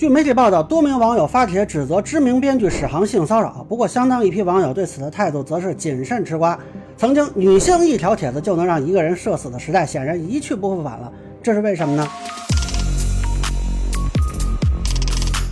据媒体报道，多名网友发帖指责知名编剧史航性骚扰，不过相当一批网友对此的态度则是谨慎吃瓜。曾经女性一条帖子就能让一个人社死的时代，显然一去不复返了。这是为什么呢？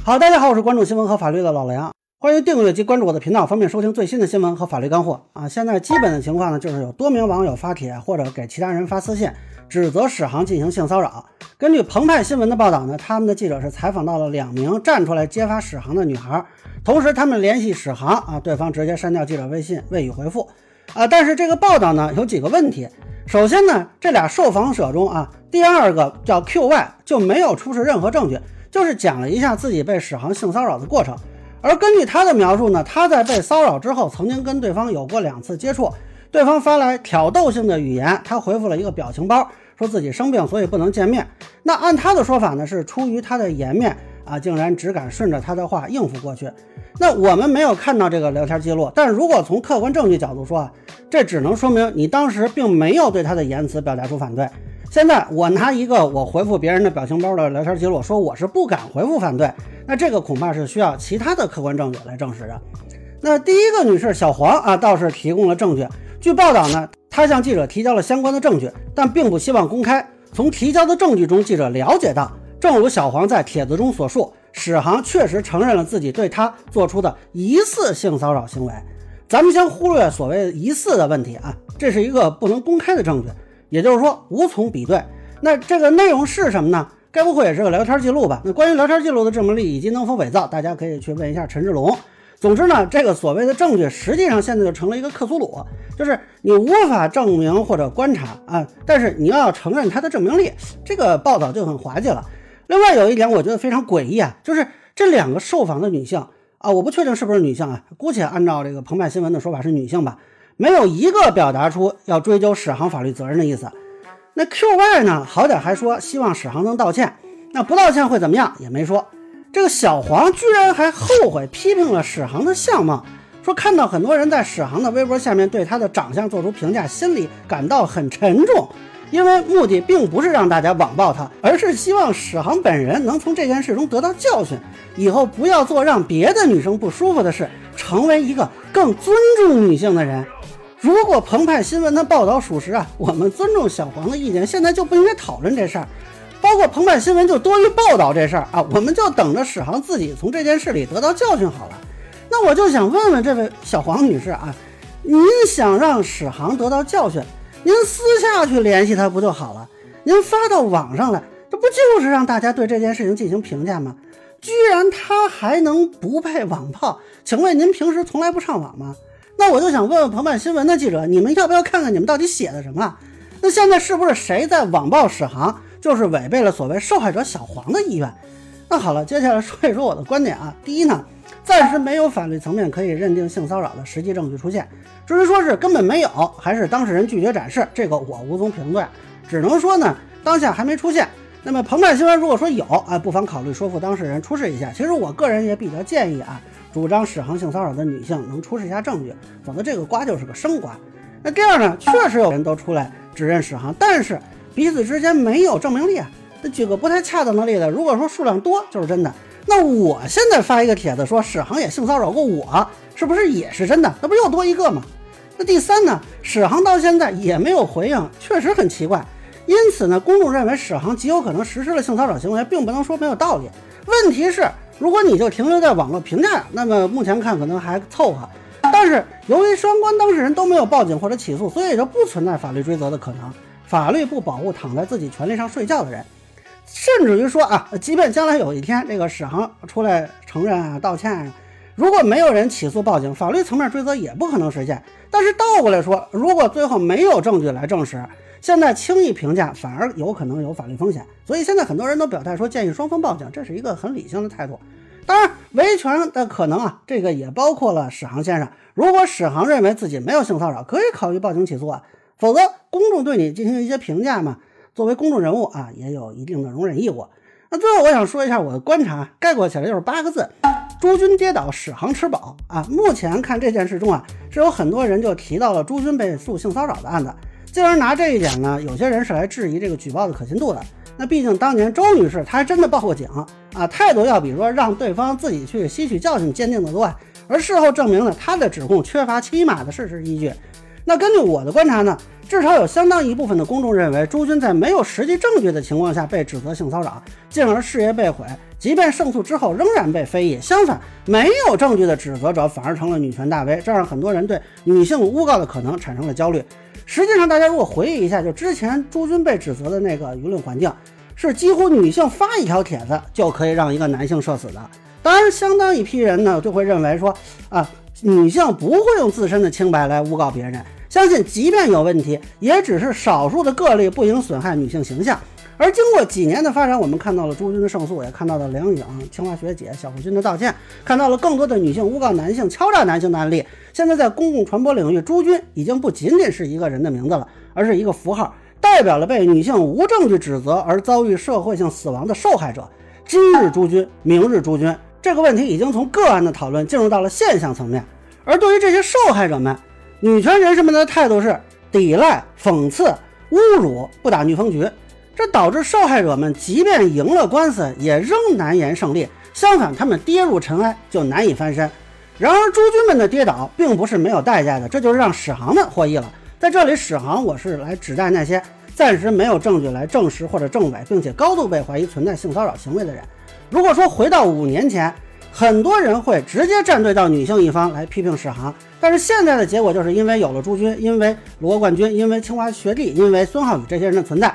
好，大家好，我是关注新闻和法律的老梁，欢迎订阅及关注我的频道，方便收听最新的新闻和法律干货啊。现在基本的情况呢，就是有多名网友发帖或者给其他人发私信。指责史航进行性骚扰。根据澎湃新闻的报道呢，他们的记者是采访到了两名站出来揭发史航的女孩，同时他们联系史航啊，对方直接删掉记者微信，未予回复。啊，但是这个报道呢有几个问题。首先呢，这俩受访者中啊，第二个叫 QY 就没有出示任何证据，就是讲了一下自己被史航性骚扰的过程。而根据他的描述呢，他在被骚扰之后，曾经跟对方有过两次接触。对方发来挑逗性的语言，他回复了一个表情包，说自己生病，所以不能见面。那按他的说法呢，是出于他的颜面啊，竟然只敢顺着他的话应付过去。那我们没有看到这个聊天记录，但如果从客观证据角度说啊，这只能说明你当时并没有对他的言辞表达出反对。现在我拿一个我回复别人的表情包的聊天记录，说我是不敢回复反对，那这个恐怕是需要其他的客观证据来证实的。那第一个女士小黄啊，倒是提供了证据。据报道呢，她向记者提交了相关的证据，但并不希望公开。从提交的证据中，记者了解到，正如小黄在帖子中所述，史航确实承认了自己对她做出的疑似性骚扰行为。咱们先忽略所谓疑似的问题啊，这是一个不能公开的证据，也就是说无从比对。那这个内容是什么呢？该不会也是个聊天记录吧？那关于聊天记录的证明力以及能否伪造，大家可以去问一下陈志龙。总之呢，这个所谓的证据，实际上现在就成了一个克苏鲁，就是你无法证明或者观察啊，但是你要承认它的证明力，这个报道就很滑稽了。另外有一点我觉得非常诡异啊，就是这两个受访的女性啊，我不确定是不是女性啊，姑且按照这个澎湃新闻的说法是女性吧，没有一个表达出要追究史航法律责任的意思。那 QY 呢，好歹还说希望史航能道歉，那不道歉会怎么样也没说。这个小黄居然还后悔批评了史航的相貌，说看到很多人在史航的微博下面对他的长相做出评价，心里感到很沉重，因为目的并不是让大家网暴他，而是希望史航本人能从这件事中得到教训，以后不要做让别的女生不舒服的事，成为一个更尊重女性的人。如果澎湃新闻的报道属实啊，我们尊重小黄的意见，现在就不应该讨论这事儿。包括澎湃新闻就多于报道这事儿啊，我们就等着史航自己从这件事里得到教训好了。那我就想问问这位小黄女士啊，您想让史航得到教训，您私下去联系他不就好了？您发到网上来，这不就是让大家对这件事情进行评价吗？居然他还能不配网炮？请问您平时从来不上网吗？那我就想问问澎湃新闻的记者，你们要不要看看你们到底写的什么？那现在是不是谁在网暴史航？就是违背了所谓受害者小黄的意愿。那好了，接下来说一说我的观点啊。第一呢，暂时没有法律层面可以认定性骚扰的实际证据出现。至于说是根本没有，还是当事人拒绝展示，这个我无从评论，只能说呢，当下还没出现。那么澎湃新闻如果说有啊，不妨考虑说服当事人出示一下。其实我个人也比较建议啊，主张史航性骚扰的女性能出示一下证据，否则这个瓜就是个生瓜。那第二呢，确实有人都出来指认史航，但是。彼此之间没有证明力啊！那举个不太恰当的例子，如果说数量多就是真的，那我现在发一个帖子说史航也性骚扰过我，是不是也是真的？那不又多一个吗？那第三呢？史航到现在也没有回应，确实很奇怪。因此呢，公众认为史航极有可能实施了性骚扰行为，并不能说没有道理。问题是，如果你就停留在网络评价，那么目前看可能还凑合。但是由于双方当事人都没有报警或者起诉，所以就不存在法律追责的可能。法律不保护躺在自己权利上睡觉的人，甚至于说啊，即便将来有一天这个史航出来承认啊、道歉啊，如果没有人起诉报警，法律层面追责也不可能实现。但是倒过来说，如果最后没有证据来证实，现在轻易评价反而有可能有法律风险。所以现在很多人都表态说建议双方报警，这是一个很理性的态度。当然，维权的可能啊，这个也包括了史航先生。如果史航认为自己没有性骚扰，可以考虑报警起诉啊。否则，公众对你进行一些评价嘛，作为公众人物啊，也有一定的容忍义务。那最后，我想说一下我的观察，概括起来就是八个字：朱军跌倒，史航吃饱啊。目前看这件事中啊，是有很多人就提到了朱军被诉性骚扰的案子，进而拿这一点呢，有些人是来质疑这个举报的可信度的。那毕竟当年周女士她还真的报过警啊，态度要比说让对方自己去吸取教训坚定的多。而事后证明呢，她的指控缺乏起码的事实依据。那根据我的观察呢，至少有相当一部分的公众认为朱军在没有实际证据的情况下被指责性骚扰，进而事业被毁。即便胜诉之后仍然被非议。相反，没有证据的指责者反而成了女权大 V，这让很多人对女性诬告的可能产生了焦虑。实际上，大家如果回忆一下，就之前朱军被指责的那个舆论环境，是几乎女性发一条帖子就可以让一个男性社死的。当然，相当一批人呢就会认为说啊，女性不会用自身的清白来诬告别人。相信，即便有问题，也只是少数的个例，不应损害女性形象。而经过几年的发展，我们看到了朱军的胜诉，也看到了梁颖、清华学姐、小付军的道歉，看到了更多的女性诬告男性、敲诈男性的案例。现在在公共传播领域，朱军已经不仅仅是一个人的名字了，而是一个符号，代表了被女性无证据指责而遭遇社会性死亡的受害者。今日朱军，明日朱军，这个问题已经从个案的讨论进入到了现象层面。而对于这些受害者们，女权人士们的态度是抵赖、讽刺、侮辱，不打女方局，这导致受害者们即便赢了官司，也仍难言胜利。相反，他们跌入尘埃就难以翻身。然而，诸君们的跌倒并不是没有代价的，这就是让史航们获益了。在这里，史航我是来指代那些暂时没有证据来证实或者证伪，并且高度被怀疑存在性骚扰行为的人。如果说回到五年前，很多人会直接站队到女性一方来批评史航。但是现在的结果就是因为有了朱军，因为罗冠军，因为清华学弟，因为孙浩宇这些人的存在，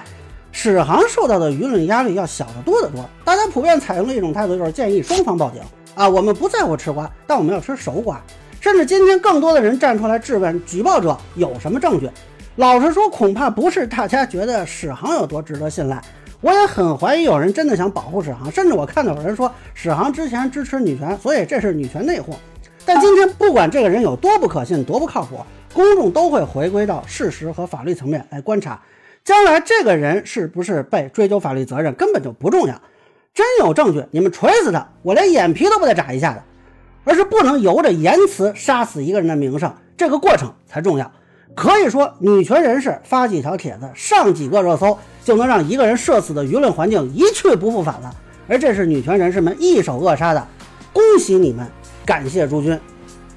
史航受到的舆论压力要小得多得多。大家普遍采用的一种态度就是建议双方报警啊，我们不在乎吃瓜，但我们要吃熟瓜。甚至今天更多的人站出来质问举报者有什么证据。老实说，恐怕不是大家觉得史航有多值得信赖，我也很怀疑有人真的想保护史航。甚至我看到有人说史航之前支持女权，所以这是女权内讧。但今天，不管这个人有多不可信、多不靠谱，公众都会回归到事实和法律层面来观察。将来这个人是不是被追究法律责任，根本就不重要。真有证据，你们锤死他，我连眼皮都不带眨一下的。而是不能由着言辞杀死一个人的名声，这个过程才重要。可以说，女权人士发几条帖子、上几个热搜，就能让一个人社死的舆论环境一去不复返了。而这是女权人士们一手扼杀的。恭喜你们！感谢诸君。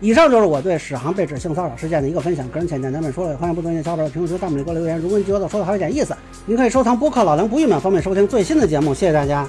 以上就是我对史航被指性骚扰事件的一个分享，个人浅见咱们说了，也欢迎不同意的小伙伴在评论区、弹幕里给我留言。如果你觉得说的还有点意思，您可以收藏播客老梁不郁闷，方便收听最新的节目。谢谢大家。